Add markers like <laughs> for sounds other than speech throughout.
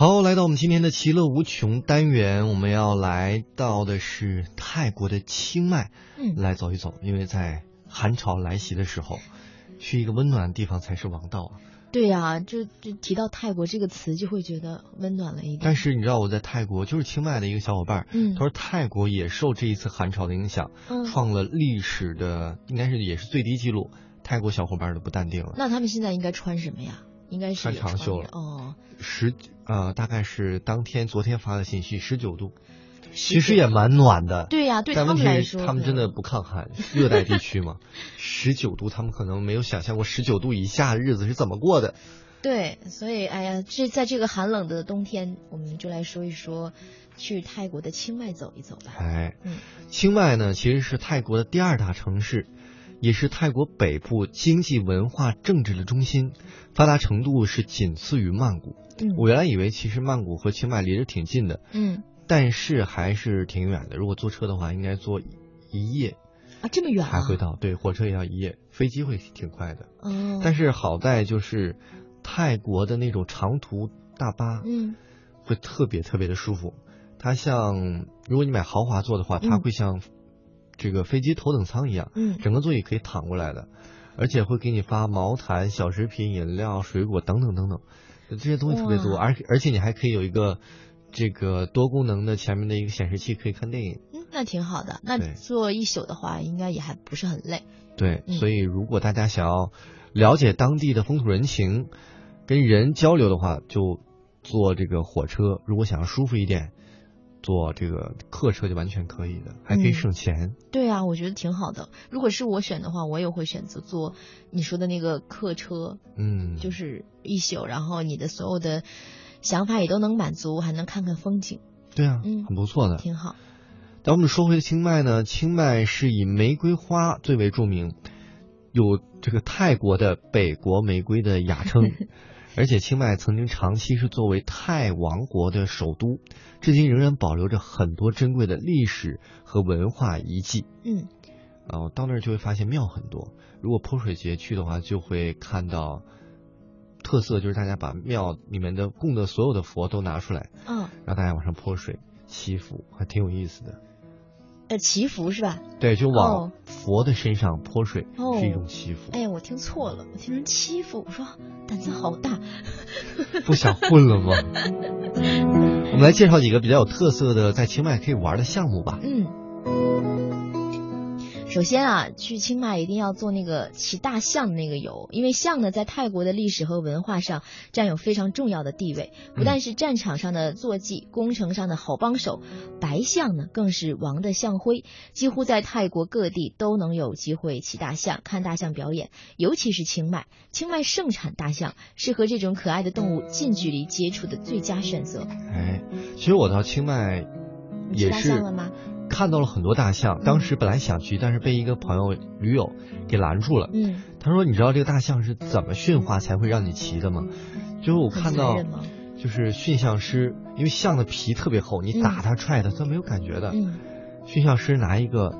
好，来到我们今天的其乐无穷单元，我们要来到的是泰国的清迈，嗯来走一走。因为在寒潮来袭的时候，去一个温暖的地方才是王道啊。对呀、就就提到泰国这个词，就会觉得温暖了一点。但是你知道我在泰国，就是清迈的一个小伙伴，嗯他说泰国也受这一次寒潮的影响，嗯创了历史的应该是也是最低记录，泰国小伙伴都不淡定了。那他们现在应该穿什么呀？应该是穿长袖了哦。十呃，大概是当天昨天发的信息，十九度，其实也蛮暖的。对呀、对他们来说，他们真的不抗寒，热带地区嘛，<laughs> 十九度，他们可能没有想象过十九度以下的日子是怎么过的。对，所以哎呀，这在这个寒冷的冬天，我们就来说一说去泰国的清迈走一走吧。哎，嗯清迈呢，其实是泰国的第二大城市，也是泰国北部经济、文化、政治的中心，发达程度是仅次于曼谷。嗯我原来以为其实曼谷和清迈离着挺近的，嗯但是还是挺远的。如果坐车的话，应该坐一夜啊，这么远啊？才会到。对，火车也要一夜，飞机会挺快的。哦，但是好在就是泰国的那种长途大巴，嗯会特别特别的舒服。它像如果你买豪华座的话，它嗯会像这个飞机头等舱一样，嗯整个座椅可以躺过来的，而且会给你发毛毯、小食品、饮料、水果等等等等，这些东西特别多，而而且你还可以有一个这个多功能的前面的一个显示器，可以看电影。嗯，那挺好的。那坐一宿的话，应该也还不是很累。对，嗯所以如果大家想要了解当地的风土人情，跟人交流的话，就坐这个火车。如果想要舒服一点，坐这个客车就完全可以的，还可以嗯省钱。对啊，我觉得挺好的。如果是我选的话，我也会选择坐你说的那个客车，嗯，就是一宿，然后你的所有的想法也都能满足，还能看看风景，对啊，嗯很不错的。挺好。但我们说回清迈呢，清迈是以玫瑰花最为著名，有这个泰国的北国玫瑰的雅称，<laughs> 而且清迈曾经长期是作为泰王国的首都，至今仍然保留着很多珍贵的历史和文化遗迹。嗯然后到那儿就会发现庙很多，如果泼水节去的话，就会看到特色就是大家把庙里面的供的所有的佛都拿出来，嗯，让大家往上泼水祈福，还挺有意思的。呃，祈福是吧？对，就往哦佛的身上泼水、哦是一种祈福，哎呀，我听错了，我听成欺负，我说胆子好大。<laughs> 不想混了吗？<laughs> 我们来介绍几个比较有特色的在清迈可以玩的项目吧。嗯，首先啊，去清迈一定要做那个骑大象的那个游，因为象呢在泰国的历史和文化上占有非常重要的地位，不但是战场上的坐骑，工程上的好帮手，白象呢更是王的象徽，几乎在泰国各地都能有机会骑大象、看大象表演，尤其是清迈，清迈盛产大象，是和这种可爱的动物近距离接触的最佳选择。哎，其实我到清迈你骑大也是象了吗？看到了很多大象，当时本来想去，但是被一个朋友驴友给拦住了。嗯，他说：“你知道这个大象是怎么驯化才会让你骑的吗？”就是我看到？就是驯象师，因为象的皮特别厚，你打它踹它，它没有感觉的。嗯驯象师拿一个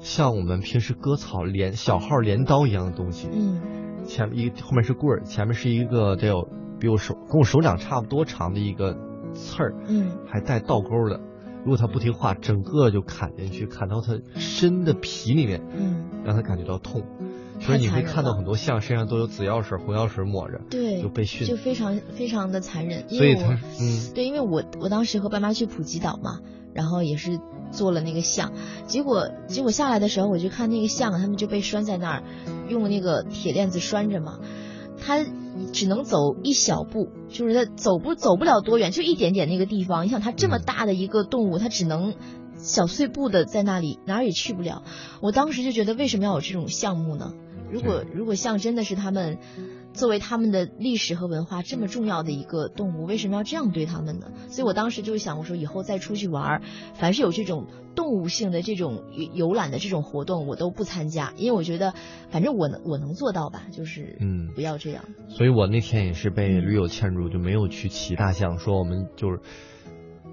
像我们平时割草镰小号镰刀一样的东西，嗯前面一后面是棍儿，前面是一个得有比我手跟我手掌差不多长的一个刺儿，嗯。还带倒钩的。如果它不听话，整个就砍进去，砍到它身的皮里面，嗯，让它感觉到痛。所以你会看到很多象身上都有紫药水、红药水抹着，对，就被训就非常非常的残忍。因所以为我它嗯。对，因为我我当时和爸妈去普吉岛嘛，然后也是做了那个象，结果结果下来的时候，我就看那个象，他们就被拴在那儿，用那个铁链子拴着嘛，它只能走一小步，就是它走不走不了多远，就一点点那个地方。你想它这么嗯大的一个动物，它只能。小碎步的在那里，哪儿也去不了。我当时就觉得，为什么要有这种项目呢？如果如果像真的是他们作为他们的历史和文化这么重要的一个动物，为什么要这样对他们呢？所以我当时就想，我说以后再出去玩儿，凡是有这种动物性的这种游游览的这种活动，我都不参加，因为我觉得反正我能我能做到吧，就是嗯不要这样。所以我那天也是被驴友劝住，就没有去骑大象，说我们就是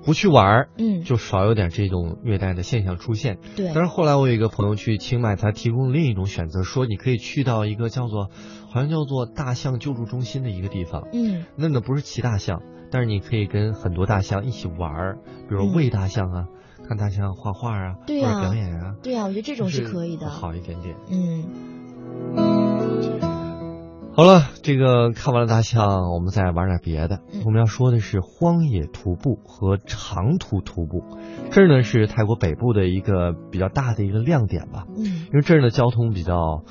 不去玩儿，嗯，就少有点这种虐待的现象出现。对，但是后来我有一个朋友去清迈，他提供另一种选择，说你可以去到一个叫做好像叫做大象救助中心的一个地方，嗯。那个不是骑大象，但是你可以跟很多大象一起玩儿，比如喂大象啊，看大象画画啊，对或者表演啊，对啊，我觉得这种是可以的。好一点点。嗯，好了，这个看完了大象，我们再玩点别的。嗯我们要说的是荒野徒步和长途徒步，这儿呢是泰国北部的一个比较大的一个亮点吧。嗯因为这儿的交通比较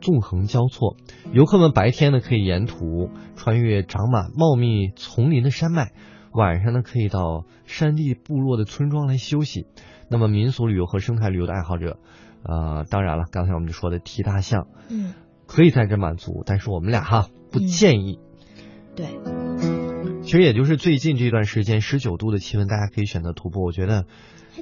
纵横交错，游客们白天呢可以沿途穿越长满茂密丛林的山脉，晚上呢可以到山地部落的村庄来休息。那么民俗旅游和生态旅游的爱好者，呃，当然了，刚才我们就说的提大象嗯，可以在这满足，但是我们俩哈不嗯建议。对，其实也就是最近这段时间，十九度的气温，大家可以选择徒步。我觉得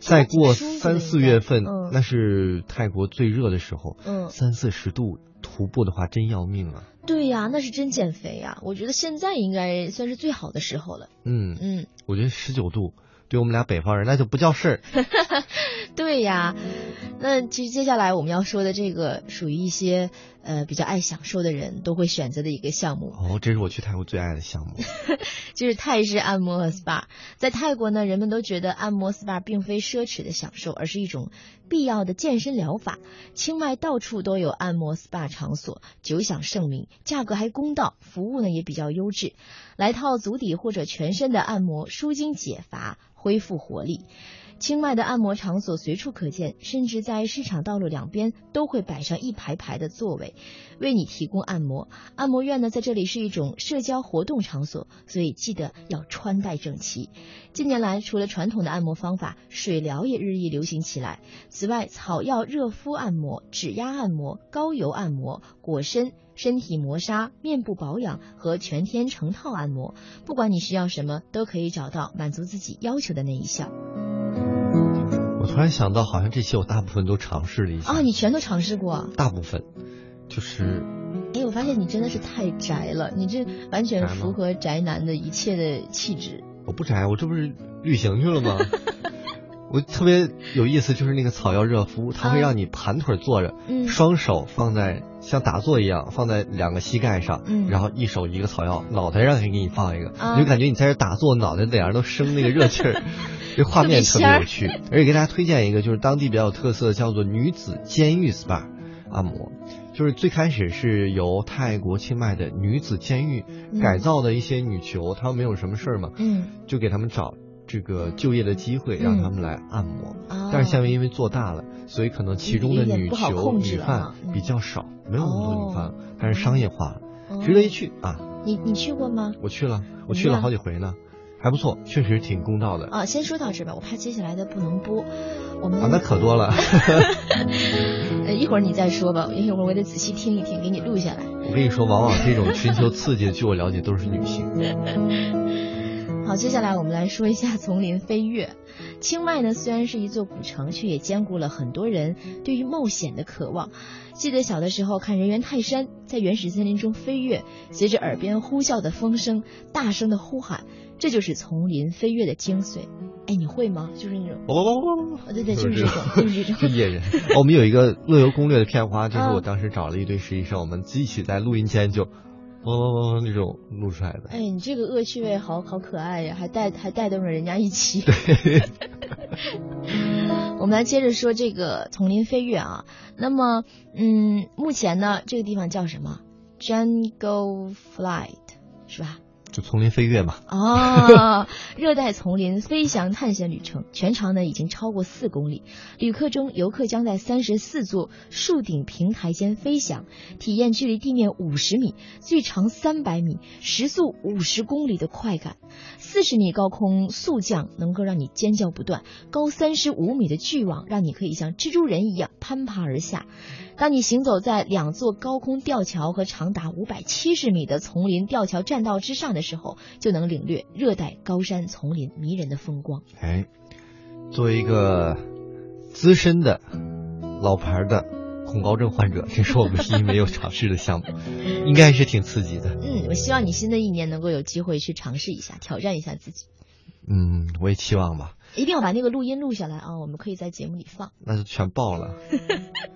再过三四月份，嗯那是泰国最热的时候，嗯，三四十度徒步的话真要命啊。对呀，那是真减肥呀。我觉得现在应该算是最好的时候了。嗯，嗯，我觉得十九度对我们俩北方人那就不叫事儿。<laughs> 对呀。那其实接下来我们要说的这个，属于一些呃比较爱享受的人都会选择的一个项目，哦，这是我去泰国最爱的项目。<laughs> 就是泰式按摩和 SPA。在泰国呢，人们都觉得按摩 SPA 并非奢侈的享受，而是一种必要的健身疗法。清迈到处都有按摩 SPA 场所，久享盛名，价格还公道，服务呢也比较优质。来套足底或者全身的按摩，舒筋解乏，恢复活力。清迈的按摩场所随处可见，甚至在市场道路两边都会摆上一排排的座位，为你提供按摩。按摩院呢，在这里是一种社交活动场所，所以记得要穿戴整齐。近年来，除了传统的按摩方法，水疗也日益流行起来。此外，草药热敷按摩、指压按摩、高油按摩、裹身。身体磨砂、面部保养和全天成套按摩，不管你需要什么，都可以找到满足自己要求的那一项。我突然想到，好像这些我大部分都尝试了一下。啊，你全都尝试过啊？大部分，就是哎，我发现你真的是太宅了，你这完全符合宅男的一切的气质。我不宅，我这不是旅行去了吗？<laughs> 我特别有意思，就是那个草药热敷，它会让你盘腿坐着，嗯。双手放在像打坐一样放在两个膝盖上，嗯。然后一手一个草药，脑袋上也给你放一个，啊。你就感觉你在这打坐，脑袋脸上都生那个热气儿，<laughs> 这画面特别有趣。而且给大家推荐一个，就是当地比较有特色的，叫做女子监狱 SPA 按摩。就是最开始是由泰国清迈的女子监狱嗯。改造的一些女囚，她们没有什么事儿嘛，嗯，就给他们找这个就业的机会，让他们来按摩。哦但是下面因为做大了，所以可能其中的女有点不好囚、控制了女犯哈嗯比较少，没有那么多女犯哦，但是商业化了，哦值得一去啊！你你去过吗？我去了，我去了好几回呢，还不错，确实挺公道的啊，先说到这吧，我怕接下来的不能播。我们啊，那可多了。<laughs> 呃，一会儿你再说吧，一会儿我得仔细听一听，给你录下来。我跟你说，往往这种寻求刺激的，据我了解都是女性。<laughs> 好，接下来我们来说一下 <laughs> 丛林飞跃。清迈呢，虽然是一座古城，却也兼顾了很多人对于冒险的渴望。记得小的时候看人猿泰山在原始森林中飞跃，随着耳边呼啸的风声，大声的呼喊，这就是丛林飞跃的精髓。哎，你会吗？就是那种，哦，哦，对对，就是这种，就是这种。<laughs> 是野人。我们有一个乐游攻略的片花，就是啊我当时找了一堆实习生，我们一起在录音间就，哦那种录出来的。哎，你这个恶趣味好好可爱呀，还带还带动着人家一起。<laughs> 我们来接着说这个丛林飞跃啊。那么，嗯，目前呢，这个地方叫什么？Jungle Flight 是吧？就丛林飞跃嘛。啊，<laughs> 热带丛林飞翔探险旅程，全长呢已经超过四公里。旅客中，游客将在三十四座树顶平台间飞翔，体验距离地面五十米、最长三百米、时速五十公里的快感。四十米高空速降能够让你尖叫不断，高三十五米的巨网让你可以像蜘蛛人一样攀爬而下。当你行走在两座高空吊桥和长达五百七十米的丛林吊桥栈道之上的时候，就能领略热带高山丛林迷人的风光。哎，作为一个资深的老牌的恐高症患者，这是我唯一没有尝试的项目，<laughs> 应该是挺刺激的。嗯，我希望你新的一年能够有机会去尝试一下，挑战一下自己。嗯，我也期望吧。一定要把那个录音录下来啊，我们可以在节目里放。那就全爆了。<laughs>